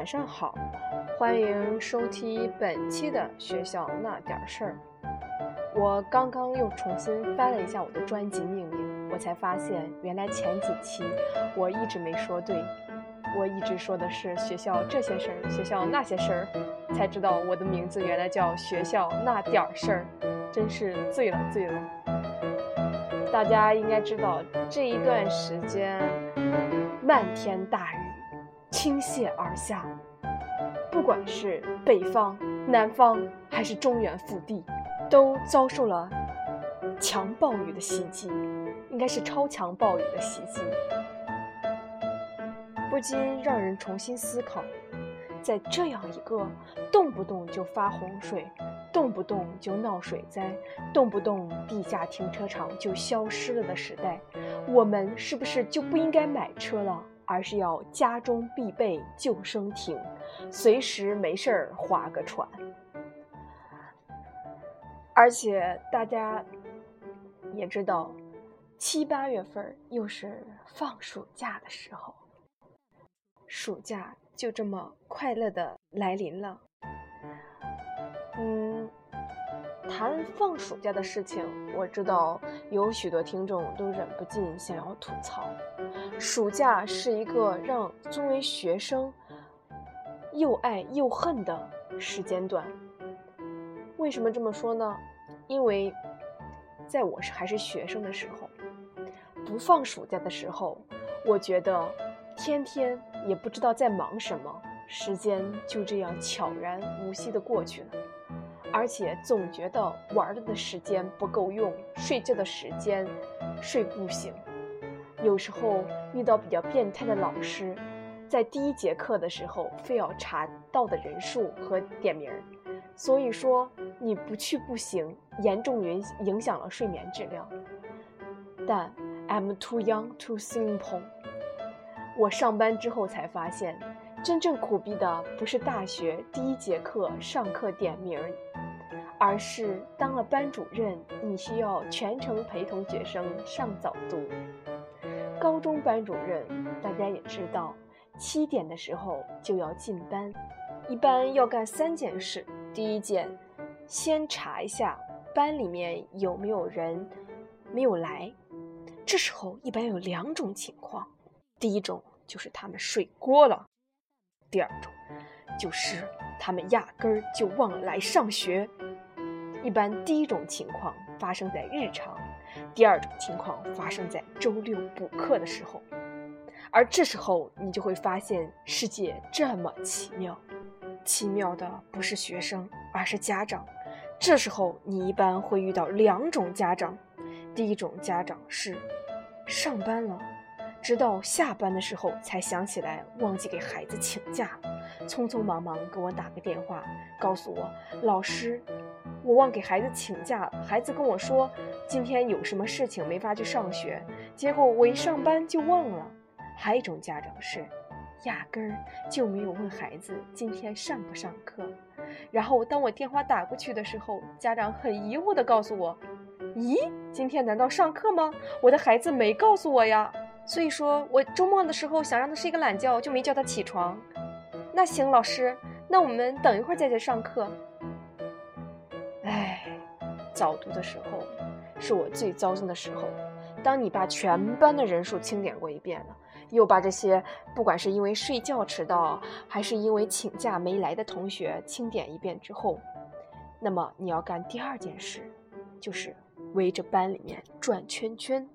晚上好，欢迎收听本期的学校那点事儿。我刚刚又重新翻了一下我的专辑命名，我才发现原来前几期我一直没说对，我一直说的是学校这些事儿，学校那些事儿，才知道我的名字原来叫学校那点事儿，真是醉了醉了。大家应该知道这一段时间漫天大雨。倾泻而下，不管是北方、南方还是中原腹地，都遭受了强暴雨的袭击，应该是超强暴雨的袭击，不禁让人重新思考，在这样一个动不动就发洪水、动不动就闹水灾、动不动地下停车场就消失了的时代，我们是不是就不应该买车了？而是要家中必备救生艇，随时没事儿划个船。而且大家也知道，七八月份又是放暑假的时候，暑假就这么快乐的来临了。嗯。谈放暑假的事情，我知道有许多听众都忍不禁想要吐槽。暑假是一个让作为学生又爱又恨的时间段。为什么这么说呢？因为在我是还是学生的时候，不放暑假的时候，我觉得天天也不知道在忙什么，时间就这样悄然无息的过去了。而且总觉得玩的的时间不够用，睡觉的时间睡不醒。有时候遇到比较变态的老师，在第一节课的时候非要查到的人数和点名儿，所以说你不去不行，严重影影响了睡眠质量。但 I'm too young, too simple。我上班之后才发现，真正苦逼的不是大学第一节课上课点名儿。而是当了班主任，你需要全程陪同学生上早读。高中班主任，大家也知道，七点的时候就要进班，一般要干三件事。第一件，先查一下班里面有没有人没有来，这时候一般有两种情况：第一种就是他们睡过了；第二种就是他们压根儿就忘了来上学。一般第一种情况发生在日常，第二种情况发生在周六补课的时候，而这时候你就会发现世界这么奇妙，奇妙的不是学生，而是家长。这时候你一般会遇到两种家长，第一种家长是上班了，直到下班的时候才想起来忘记给孩子请假，匆匆忙忙给我打个电话，告诉我老师。我忘给孩子请假了，孩子跟我说今天有什么事情没法去上学，结果我一上班就忘了。还有一种家长是，压根儿就没有问孩子今天上不上课，然后当我电话打过去的时候，家长很疑惑地告诉我：“咦，今天难道上课吗？我的孩子没告诉我呀。”所以说我周末的时候想让他睡个懒觉，就没叫他起床。那行，老师，那我们等一会儿再去上课。哎早读的时候，是我最糟心的时候。当你把全班的人数清点过一遍了，又把这些不管是因为睡觉迟到，还是因为请假没来的同学清点一遍之后，那么你要干第二件事，就是围着班里面转圈圈。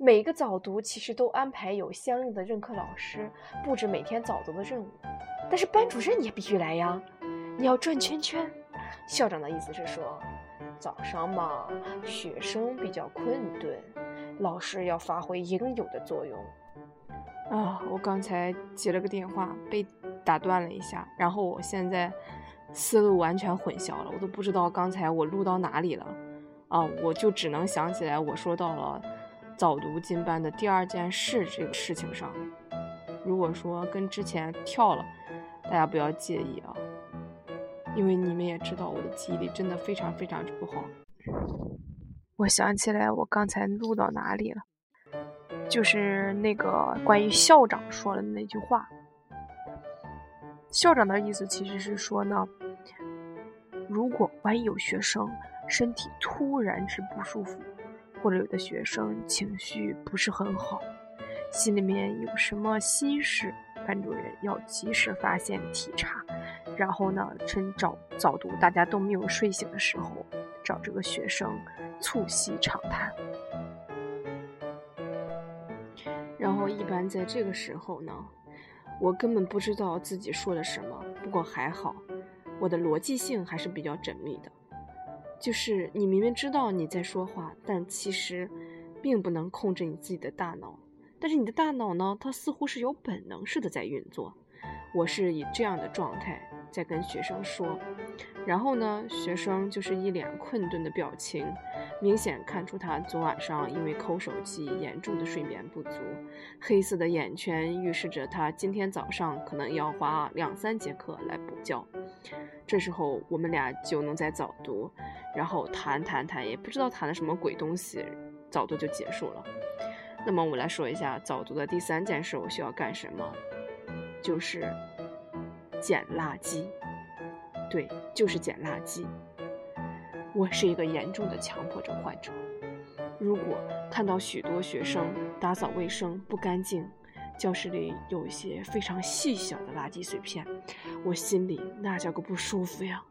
每个早读其实都安排有相应的任课老师布置每天早读的任务，但是班主任也必须来呀。你要转圈圈，校长的意思是说。早上嘛，学生比较困顿，老师要发挥应有的作用。啊，我刚才接了个电话，被打断了一下，然后我现在思路完全混淆了，我都不知道刚才我录到哪里了。啊，我就只能想起来我说到了早读进班的第二件事这个事情上。如果说跟之前跳了，大家不要介意啊。因为你们也知道，我的记忆力真的非常非常之不好。我想起来，我刚才录到哪里了？就是那个关于校长说的那句话。校长的意思其实是说呢，如果万一有学生身体突然之不舒服，或者有的学生情绪不是很好，心里面有什么心事，班主任要及时发现体察，然后呢，趁早早读大家都没有睡醒的时候，找这个学生促膝长谈。然后一般在这个时候呢。我根本不知道自己说了什么，不过还好，我的逻辑性还是比较缜密的。就是你明明知道你在说话，但其实并不能控制你自己的大脑。但是你的大脑呢，它似乎是有本能似的在运作。我是以这样的状态在跟学生说。然后呢，学生就是一脸困顿的表情，明显看出他昨晚上因为抠手机严重的睡眠不足，黑色的眼圈预示着他今天早上可能要花两三节课来补觉。这时候我们俩就能在早读，然后谈谈谈，也不知道谈的什么鬼东西，早读就结束了。那么我来说一下早读的第三件事，我需要干什么？就是捡垃圾。对，就是捡垃圾。我是一个严重的强迫症患者。如果看到许多学生打扫卫生不干净，教室里有一些非常细小的垃圾碎片，我心里那叫个不舒服呀。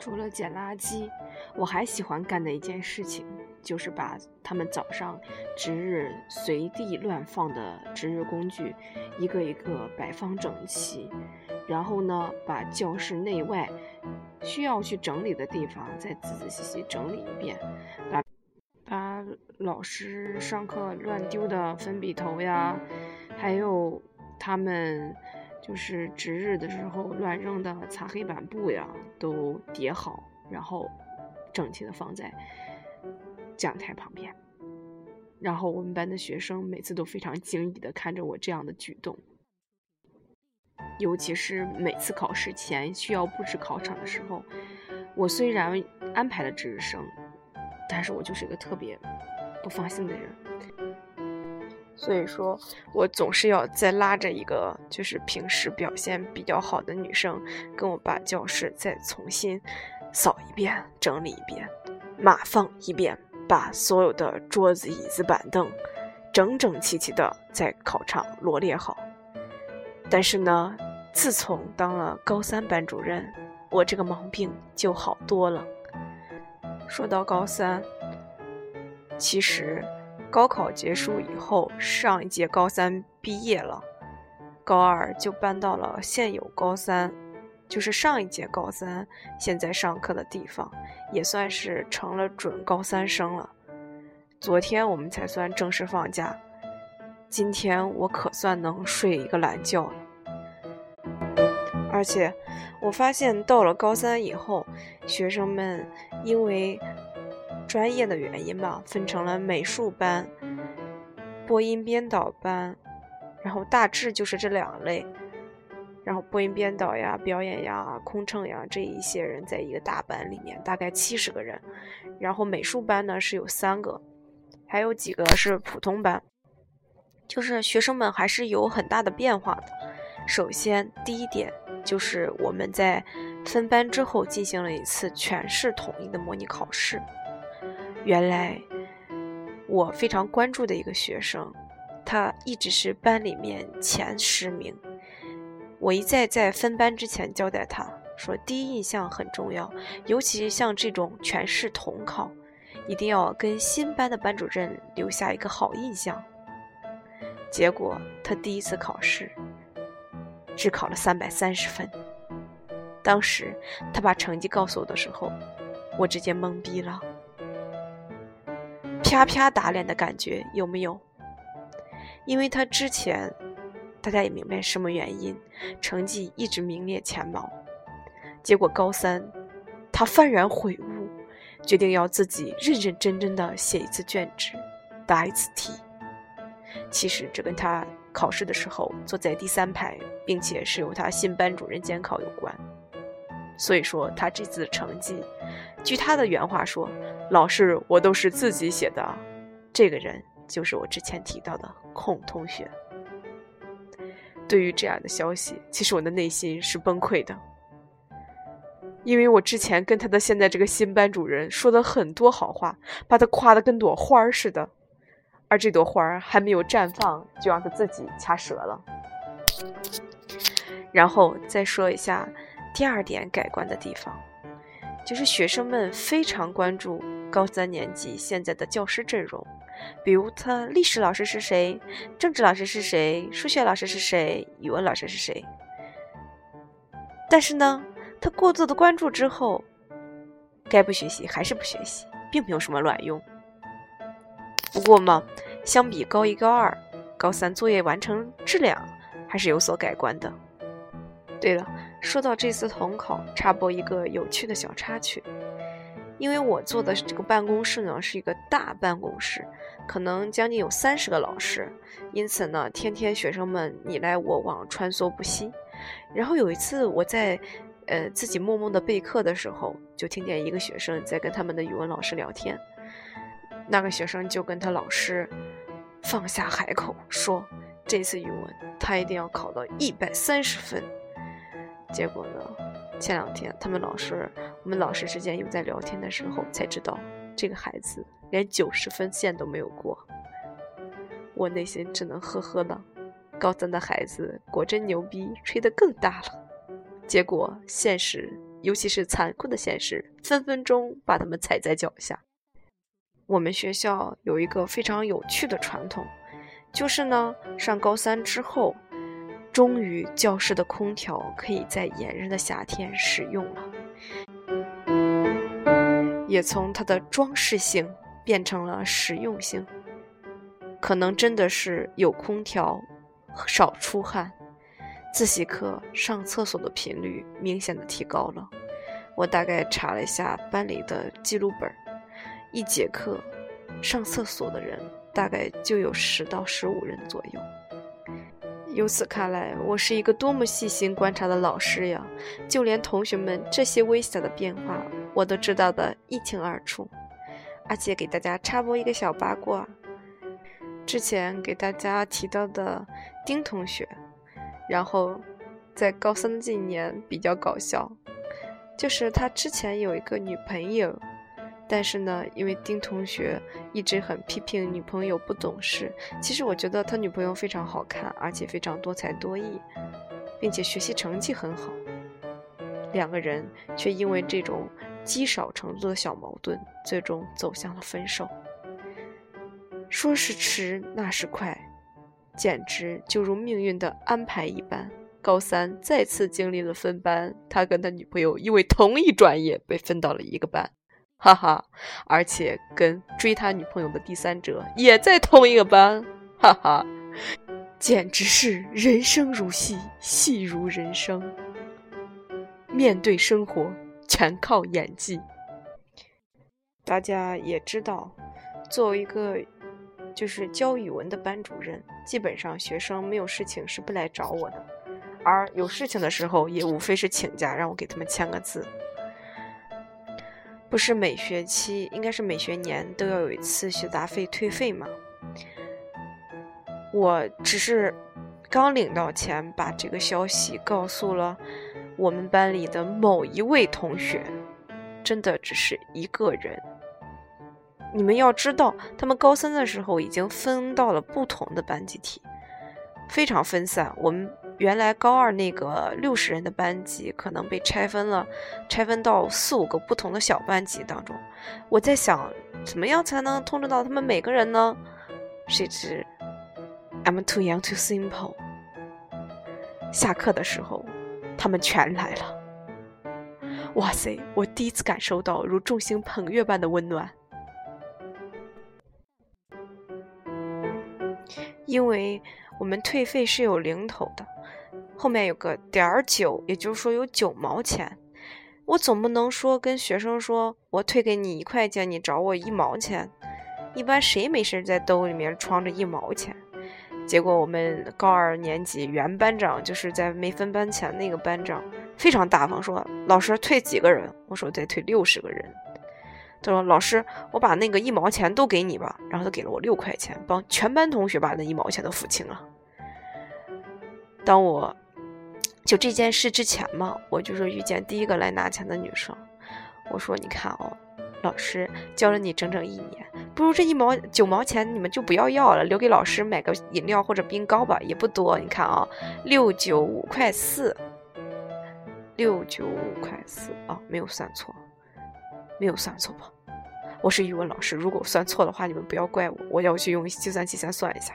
除了捡垃圾，我还喜欢干的一件事情，就是把他们早上值日随地乱放的值日工具，一个一个摆放整齐。然后呢，把教室内外需要去整理的地方再仔仔细细整理一遍，把老师上课乱丢的粉笔头呀，还有他们就是值日的时候乱扔的擦黑板布呀，都叠好，然后整齐的放在讲台旁边。然后我们班的学生每次都非常惊异的看着我这样的举动。尤其是每次考试前需要布置考场的时候，我虽然安排了值日生，但是我就是一个特别不放心的人，所以说我总是要再拉着一个就是平时表现比较好的女生，跟我把教室再重新扫一遍、整理一遍、码放一遍，把所有的桌子、椅子、板凳整整齐齐的在考场罗列好。但是呢。自从当了高三班主任，我这个毛病就好多了。说到高三，其实高考结束以后，上一届高三毕业了，高二就搬到了现有高三，就是上一届高三现在上课的地方，也算是成了准高三生了。昨天我们才算正式放假，今天我可算能睡一个懒觉了。而且，我发现到了高三以后，学生们因为专业的原因吧，分成了美术班、播音编导班，然后大致就是这两类。然后播音编导呀、表演呀、空乘呀这一些人在一个大班里面，大概七十个人。然后美术班呢是有三个，还有几个是普通班，就是学生们还是有很大的变化的。首先，第一点。就是我们在分班之后进行了一次全市统一的模拟考试。原来我非常关注的一个学生，他一直是班里面前十名。我一再在分班之前交代他说，第一印象很重要，尤其像这种全市统考，一定要跟新班的班主任留下一个好印象。结果他第一次考试。只考了三百三十分。当时他把成绩告诉我的时候，我直接懵逼了，啪啪打脸的感觉有没有？因为他之前，大家也明白什么原因，成绩一直名列前茅。结果高三，他幡然悔悟，决定要自己认认真真的写一次卷子，答一次题。其实这跟他。考试的时候坐在第三排，并且是由他新班主任监考有关，所以说他这次的成绩，据他的原话说，老师我都是自己写的。这个人就是我之前提到的孔同学。对于这样的消息，其实我的内心是崩溃的，因为我之前跟他的现在这个新班主任说了很多好话，把他夸得跟朵花儿似的，而这朵花儿还没有绽放，就让他自己掐折了。然后再说一下第二点改观的地方，就是学生们非常关注高三年级现在的教师阵容。比如他历史老师是谁，政治老师是谁，数学老师是谁，语文老师是谁。但是呢，他过度的关注之后，该不学习还是不学习，并没有什么卵用。不过嘛，相比高一、高二、高三作业完成质量还是有所改观的。对了，说到这次统考，插播一个有趣的小插曲。因为我坐的这个办公室呢是一个大办公室，可能将近有三十个老师，因此呢，天天学生们你来我往，穿梭不息。然后有一次我在呃自己默默的备课的时候，就听见一个学生在跟他们的语文老师聊天，那个学生就跟他老师放下海口说，这次语文他一定要考到一百三十分。结果呢？前两天，他们老师，我们老师之间又在聊天的时候，才知道这个孩子连九十分线都没有过。我内心只能呵呵了。高三的孩子果真牛逼，吹得更大了。结果现实，尤其是残酷的现实，分分钟把他们踩在脚下。我们学校有一个非常有趣的传统，就是呢，上高三之后。终于，教室的空调可以在炎热的夏天使用了，也从它的装饰性变成了实用性。可能真的是有空调，少出汗，自习课上厕所的频率明显的提高了。我大概查了一下班里的记录本，一节课上厕所的人大概就有十到十五人左右。由此看来，我是一个多么细心观察的老师呀！就连同学们这些微小的变化，我都知道的一清二楚。而且给大家插播一个小八卦：之前给大家提到的丁同学，然后在高三这一年比较搞笑，就是他之前有一个女朋友。但是呢，因为丁同学一直很批评女朋友不懂事，其实我觉得他女朋友非常好看，而且非常多才多艺，并且学习成绩很好。两个人却因为这种积少成多的小矛盾，最终走向了分手。说是迟，那是快，简直就如命运的安排一般。高三再次经历了分班，他跟他女朋友因为同一专业被分到了一个班。哈哈，而且跟追他女朋友的第三者也在同一个班，哈哈，简直是人生如戏，戏如人生。面对生活，全靠演技。大家也知道，作为一个就是教语文的班主任，基本上学生没有事情是不来找我的，而有事情的时候，也无非是请假让我给他们签个字。不是每学期，应该是每学年都要有一次学杂费退费吗？我只是刚领到钱，把这个消息告诉了我们班里的某一位同学，真的只是一个人。你们要知道，他们高三的时候已经分到了不同的班集体，非常分散。我们。原来高二那个六十人的班级可能被拆分了，拆分到四五个不同的小班级当中。我在想，怎么样才能通知到他们每个人呢？谁知，I'm too young, too simple。下课的时候，他们全来了。哇塞！我第一次感受到如众星捧月般的温暖，因为我们退费是有零头的。后面有个点儿九，也就是说有九毛钱。我总不能说跟学生说，我退给你一块钱，你找我一毛钱。一般谁没事在兜里面装着一毛钱？结果我们高二年级原班长就是在没分班前那个班长非常大方，说老师退几个人？我说再退六十个人。他说老师，我把那个一毛钱都给你吧。然后他给了我六块钱，帮全班同学把那一毛钱都付清了。当我就这件事之前嘛，我就是遇见第一个来拿钱的女生。我说：“你看哦，老师教了你整整一年，不如这一毛九毛钱你们就不要要了，留给老师买个饮料或者冰糕吧，也不多。你看啊，六九五块四，六九五块四啊，没有算错，没有算错吧？我是语文老师，如果算错的话，你们不要怪我，我要去用计算器先算一下。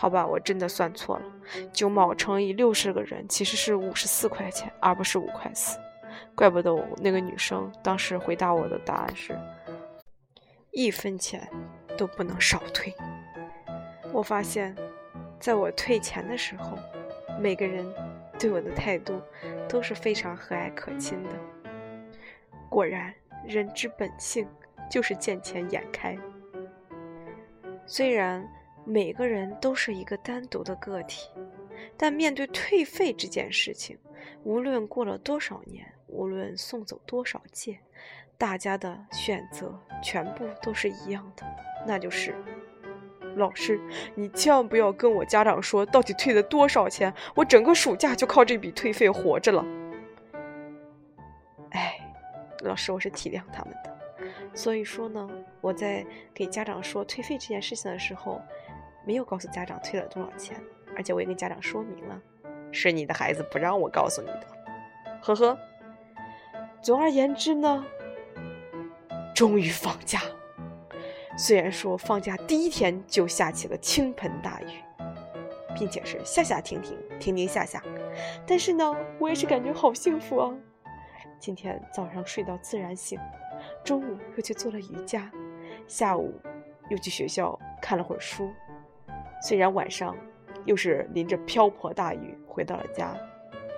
好吧，我真的算错了，九毛乘以六十个人其实是五十四块钱，而不是五块四。”怪不得我那个女生当时回答我的答案是，一分钱都不能少退。我发现，在我退钱的时候，每个人对我的态度都是非常和蔼可亲的。果然，人之本性就是见钱眼开。虽然每个人都是一个单独的个体，但面对退费这件事情，无论过了多少年。无论送走多少届，大家的选择全部都是一样的，那就是老师，你千万不要跟我家长说到底退了多少钱，我整个暑假就靠这笔退费活着了。哎，老师，我是体谅他们的，所以说呢，我在给家长说退费这件事情的时候，没有告诉家长退了多少钱，而且我也跟家长说明了，是你的孩子不让我告诉你的，呵呵。总而言之呢，终于放假。虽然说放假第一天就下起了倾盆大雨，并且是下下停停，停停下下，但是呢，我也是感觉好幸福啊！今天早上睡到自然醒，中午又去做了瑜伽，下午又去学校看了会儿书。虽然晚上又是淋着瓢泼大雨回到了家。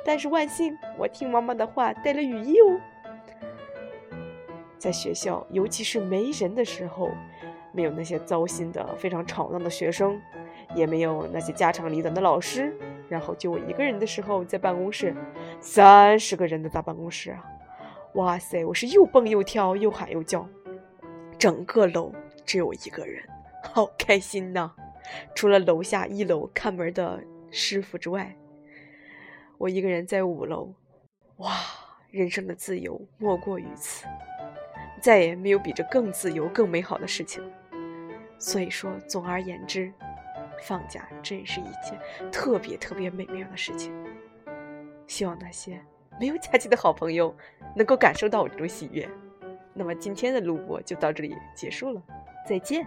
但是万幸，我听妈妈的话，带了雨衣哦。在学校，尤其是没人的时候，没有那些糟心的、非常吵闹的学生，也没有那些家长里短的老师，然后就我一个人的时候，在办公室，三十个人的大办公室啊！哇塞，我是又蹦又跳，又喊又叫，整个楼只有我一个人，好开心呐！除了楼下一楼看门的师傅之外。我一个人在五楼，哇！人生的自由莫过于此，再也没有比这更自由、更美好的事情。所以说，总而言之，放假真是一件特别特别美妙的事情。希望那些没有假期的好朋友能够感受到我这种喜悦。那么今天的录播就到这里结束了，再见。